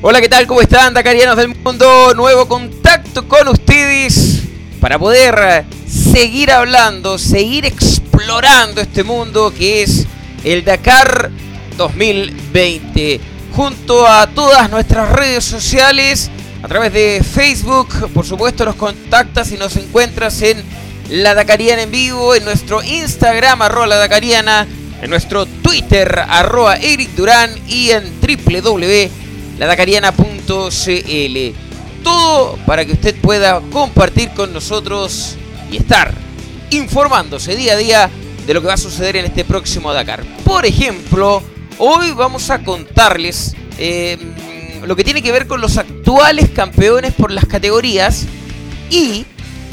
Hola, ¿qué tal? ¿Cómo están, Dakarianos del mundo? Nuevo contacto con ustedes para poder seguir hablando, seguir explorando este mundo que es el Dakar 2020. Junto a todas nuestras redes sociales, a través de Facebook, por supuesto, nos contactas y nos encuentras en La Dakariana en vivo, en nuestro Instagram, arroba La Dakariana, en nuestro Twitter, arroba Eric Durán y en www ladacariana.cl. Todo para que usted pueda compartir con nosotros y estar informándose día a día de lo que va a suceder en este próximo Dakar. Por ejemplo, hoy vamos a contarles em, lo que tiene que ver con los actuales campeones por las categorías y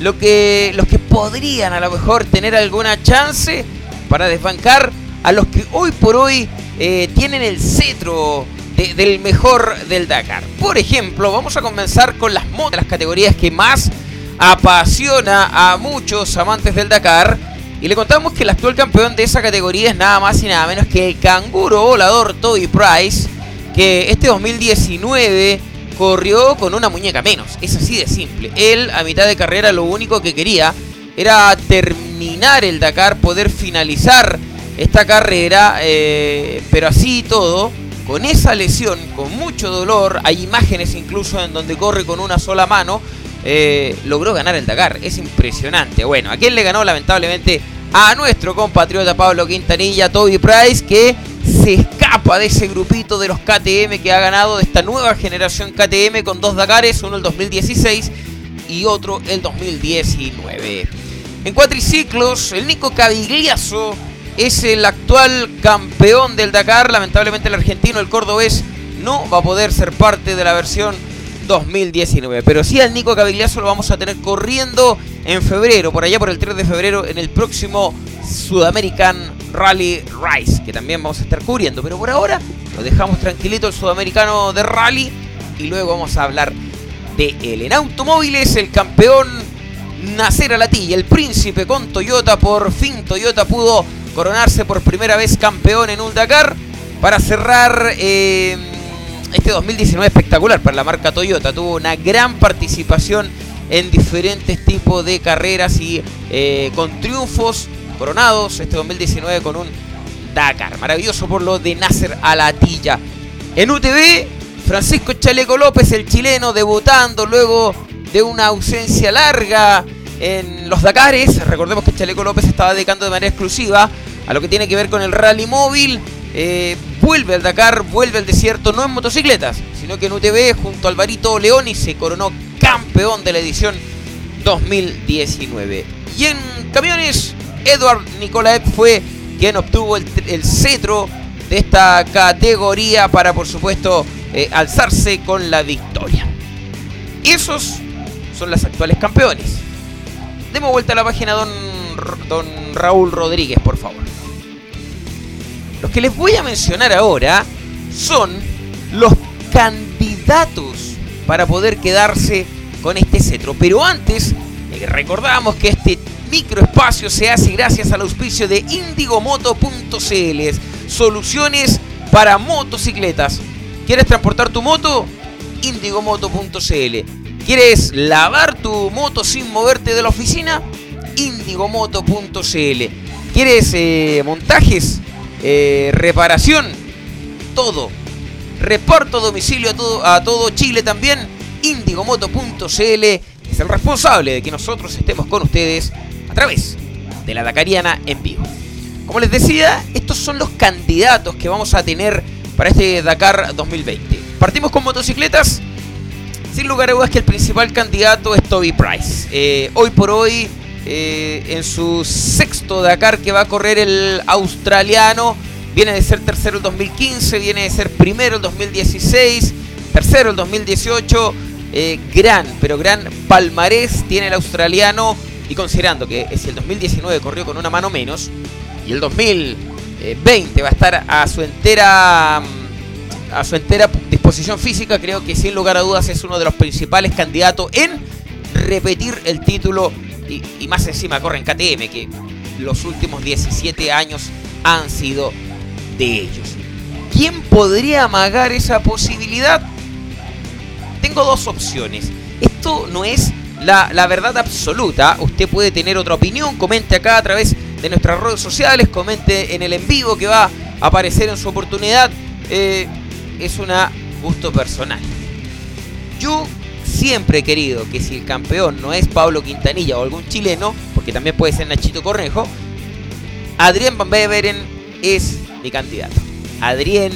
lo que, los que podrían a lo mejor tener alguna chance para desbancar a los que hoy por hoy eh, tienen el cetro del mejor del Dakar. Por ejemplo, vamos a comenzar con las motos, las categorías que más apasiona a muchos amantes del Dakar. Y le contamos que el actual campeón de esa categoría es nada más y nada menos que el canguro volador Toby Price, que este 2019 corrió con una muñeca menos. Es así de simple. Él a mitad de carrera lo único que quería era terminar el Dakar, poder finalizar esta carrera, eh, pero así todo con esa lesión, con mucho dolor, hay imágenes incluso en donde corre con una sola mano, eh, logró ganar el Dakar. Es impresionante. Bueno, ¿a quién le ganó lamentablemente? A nuestro compatriota Pablo Quintanilla, Toby Price, que se escapa de ese grupito de los KTM que ha ganado de esta nueva generación KTM con dos Dakares, uno el 2016 y otro el 2019. En cuatriciclos, el Nico Cavigliazo es el actual campeón del Dakar. Lamentablemente el argentino, el cordobés, no va a poder ser parte de la versión 2019. Pero sí al Nico Cavigliazo lo vamos a tener corriendo en febrero, por allá por el 3 de febrero, en el próximo Sudamerican Rally Rice, que también vamos a estar cubriendo. Pero por ahora lo dejamos tranquilito el sudamericano de rally y luego vamos a hablar de él. En automóviles, el campeón Nacer Alatilla, el príncipe con Toyota, por fin Toyota pudo coronarse por primera vez campeón en un Dakar para cerrar eh, este 2019 espectacular para la marca Toyota. Tuvo una gran participación en diferentes tipos de carreras y eh, con triunfos coronados este 2019 con un Dakar. Maravilloso por lo de Nasser Alatilla. En UTV, Francisco Chaleco López, el chileno, debutando luego de una ausencia larga en los Dakares. Recordemos que Chaleco López estaba dedicando de manera exclusiva a lo que tiene que ver con el rally móvil. Eh, vuelve al Dakar, vuelve al desierto, no en motocicletas, sino que en UTV junto a Alvarito León y se coronó campeón de la edición 2019. Y en camiones, Edward Nicolaev fue quien obtuvo el, cetro de esta categoría para, por supuesto, eh, alzarse con la victoria. Esos son los actuales campeones. Demos vuelta a la página, don, don Raúl Rodríguez, por favor. Los que les voy a mencionar ahora son los candidatos para poder quedarse con este cetro. Pero antes, recordamos que este microespacio se hace gracias al auspicio de indigomoto.cl, soluciones para motocicletas. ¿Quieres transportar tu moto? indigomoto.cl. ¿Quieres lavar tu moto sin moverte de la oficina? indigomoto.cl. ¿Quieres eh, montajes? Eh, reparación, todo. Domicilio a todo, a todo Chile también. Indigomoto.cl es el responsable de que nosotros estemos con ustedes a través de la Dakariana en vivo. Como les decía, estos son los candidatos que vamos a tener para este Dakar 2020. Partimos con motocicletas. Sin lugar a dudas que el principal candidato es Toby Price. Eh, hoy por hoy eh, en su sexto Dakar que va a correr el australiano. Viene de ser tercero el 2015, viene de ser primero el 2016, tercero el 2018. Eh, gran, pero gran palmarés tiene el australiano. Y considerando que si el 2019 corrió con una mano menos y el 2020 va a estar a su entera a su entera disposición física, creo que sin lugar a dudas es uno de los principales candidatos en repetir el título y, más encima corren KTM, que los últimos 17 años han sido de ellos. ¿Quién podría amagar esa posibilidad? tengo dos opciones. Esto no es la, verdad absoluta. Usted puede tener otra opinión. Comente acá a través de nuestras redes sociales. Comente en el en vivo que va a aparecer en su oportunidad. Eh, es un gusto personal. Yo siempre he querido que si el campeón no es Pablo Quintanilla o algún chileno, porque también puede ser Nachito Cornejo, Adrián Van Beveren es mi candidato. Adrián,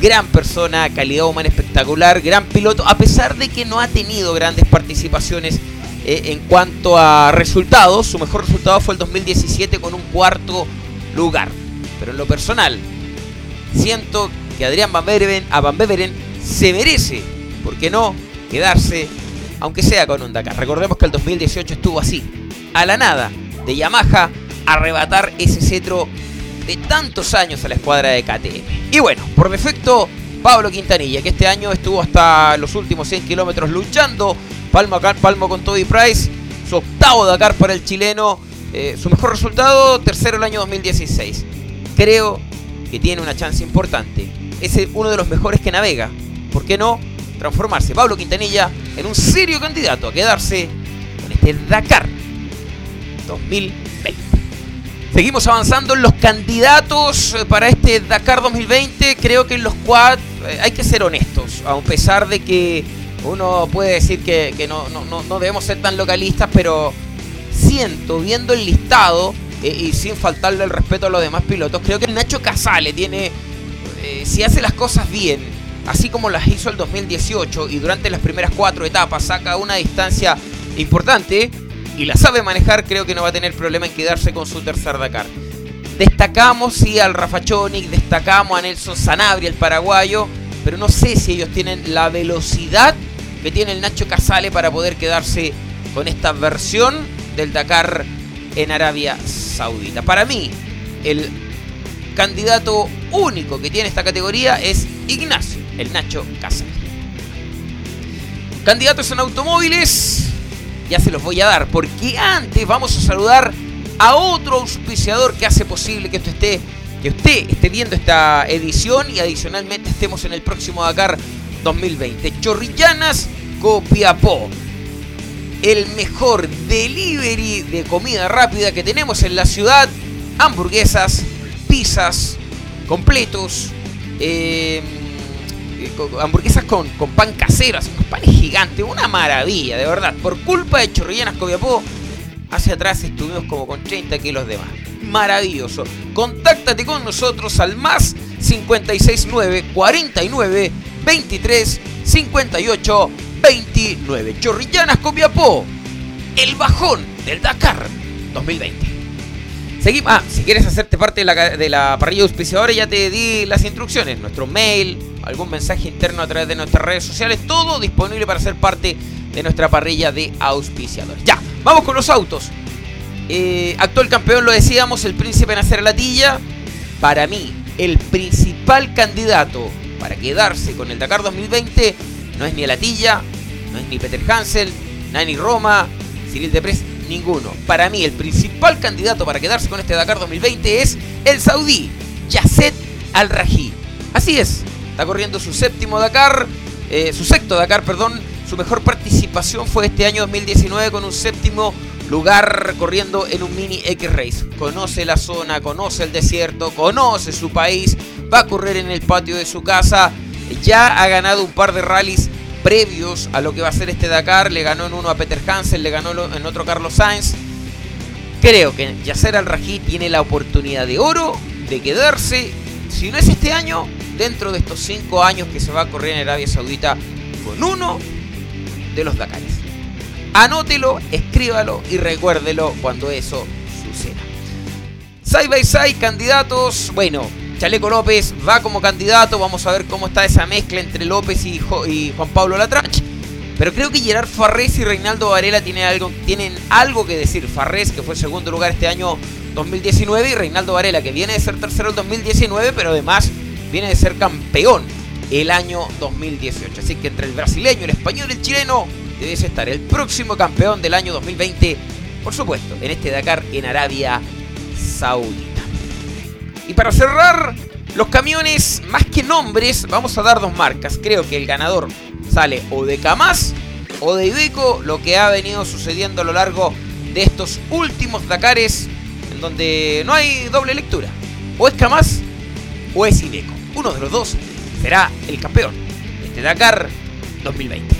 gran persona, calidad humana espectacular, gran piloto, a pesar de que no ha tenido grandes participaciones eh, en cuanto a resultados. Su mejor resultado fue el 2017 con un cuarto lugar. Pero en lo personal, siento que Adrián Van Beveren, a Van Beveren se merece, ¿por qué no?, quedarse, aunque sea con un Dakar. Recordemos que el 2018 estuvo así, a la nada, de Yamaha, arrebatar ese cetro de tantos años a la escuadra de KTM. Y bueno, por defecto, Pablo Quintanilla, que este año estuvo hasta los últimos 100 kilómetros luchando, palmo, palmo con Toby Price, su octavo Dakar para el chileno, eh, su mejor resultado, tercero el año 2016. Creo que tiene una chance importante. Es uno de los mejores que navega. ¿Por qué no? transformarse Pablo Quintanilla en un serio candidato a quedarse con este Dakar 2020. Seguimos avanzando en los candidatos eh, para este Dakar 2020. Creo que en los quad eh, hay que ser honestos, a pesar de que uno puede decir que, no, no, debemos ser tan localistas, pero siento, viendo el listado eh, y sin faltarle el respeto a los demás pilotos, creo que Nacho Casale tiene, si hace las cosas bien, así como las hizo el 2018 y durante las primeras cuatro etapas saca una distancia importante y la sabe manejar, creo que no va a tener problema en quedarse con su tercer Dakar. Destacamos sí al Rafa Chonic, destacamos a Nelson Sanabria, el paraguayo, pero no sé si ellos tienen la velocidad que tiene el Nacho Casale para poder quedarse con esta versión del Dakar en Arabia Saudita. Para mí, el candidato único que tiene esta categoría es Ignacio el Nacho Casale. Candidatos en automóviles, ya se los voy a dar, porque antes vamos a saludar a otro auspiciador que hace posible que esto esté, que usted esté viendo esta edición y adicionalmente estemos en el próximo Dakar 2020. Chorrillanas Copiapó. El mejor delivery de comida rápida que tenemos en la ciudad. Hamburguesas, pizzas, completos. Eh, hamburguesas con, pan casero, así, panes gigantes, una maravilla, de verdad. Por culpa de Chorrillanas Copiapó, hacia atrás estuvimos como con 30 kilos de más. Maravilloso. Contáctate con nosotros al más 569 49 23 58 29. Chorrillanas Copiapó, el bajón del Dakar 2020. Seguimos. Ah, si quieres hacerte parte de la, de la parrilla auspiciadora, ya te di las instrucciones. Nuestro mail, algún mensaje interno a través de nuestras redes sociales, todo disponible para ser parte de nuestra parrilla de auspiciadores. Ya, vamos con los autos. Eh, actual campeón, lo decíamos, el príncipe en hacer latilla. Para mí, el principal candidato para quedarse con el Dakar 2020 no es ni Latilla, no es ni Peter Hansel, no es ni Roma, Cyril Depres, ninguno. Para mí, el principal candidato para quedarse con este Dakar 2020 es el saudí Yasset Al-Raji. Así es, está corriendo su séptimo Dakar, eh, su sexto Dakar, perdón. Su mejor participación fue este año 2019 con un séptimo lugar corriendo en un mini X-Race. Conoce la zona, conoce el desierto, conoce su país, va a correr en el patio de su casa. Ya ha ganado un par de rallies previos a lo que va a ser este Dakar. Le ganó en uno a Peter Hansen, le ganó en otro Carlos Sainz. Creo que Yasser Al-Raji tiene la oportunidad de oro de quedarse, si no es este año, dentro de estos cinco años que se va a correr en Arabia Saudita con uno de los Dakares. Anótelo, escríbalo y recuérdelo cuando eso suceda. Side by side, candidatos. Bueno, Chaleco López va como candidato. Vamos a ver cómo está esa mezcla entre López y, Juan Pablo Latrach. Pero creo que Gerard Farrés y Reinaldo Varela tienen algo, tienen algo que decir. Farrés, que fue segundo lugar este año 2019, y Reinaldo Varela, que viene de ser tercero en 2019, pero además viene de ser campeón el año 2018. Así que entre el brasileño, el español y el chileno debes estar el próximo campeón del año 2020, por supuesto, en este Dakar en Arabia Saudita. Y para cerrar, los camiones, más que nombres, vamos a dar dos marcas. Creo que el ganador sale o de Camas o de Ibeco, lo que ha venido sucediendo a lo largo de estos últimos Dakares, en donde no hay doble lectura. O es Camas o es Ibeco. Uno de los dos será el campeón de este Dakar 2020.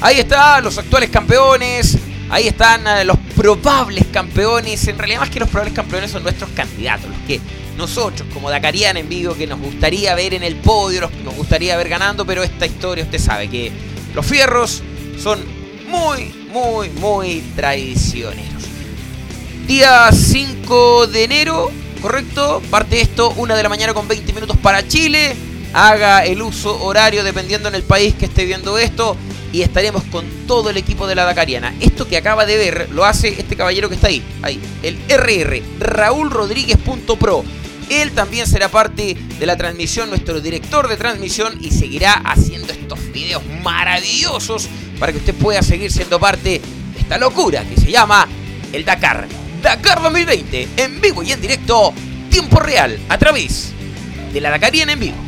Ahí están los actuales campeones, ahí están eh, los probables campeones. En realidad, más que los probables campeones, son nuestros candidatos, los que nosotros, como Dakarian en vivo, que nos gustaría ver en el podio, los que nos gustaría ver ganando, pero esta historia usted sabe que los fierros son muy, muy, muy traicioneros. Día 5 de enero, correcto, parte esto, una de la mañana con 20 minutos para Chile. Haga el uso horario dependiendo en el país que esté viendo esto y estaremos con todo el equipo de la Dakariana. Esto que acaba de ver lo hace este caballero que está ahí, ahí, el RR, Raúl Rodríguez.pro. Él también será parte de la transmisión, nuestro director de transmisión, y seguirá haciendo estos videos maravillosos para que usted pueda seguir siendo parte de esta locura que se llama el Dakar. Dakar 2020, en vivo y en directo, tiempo real, a través de la Dakariana en vivo.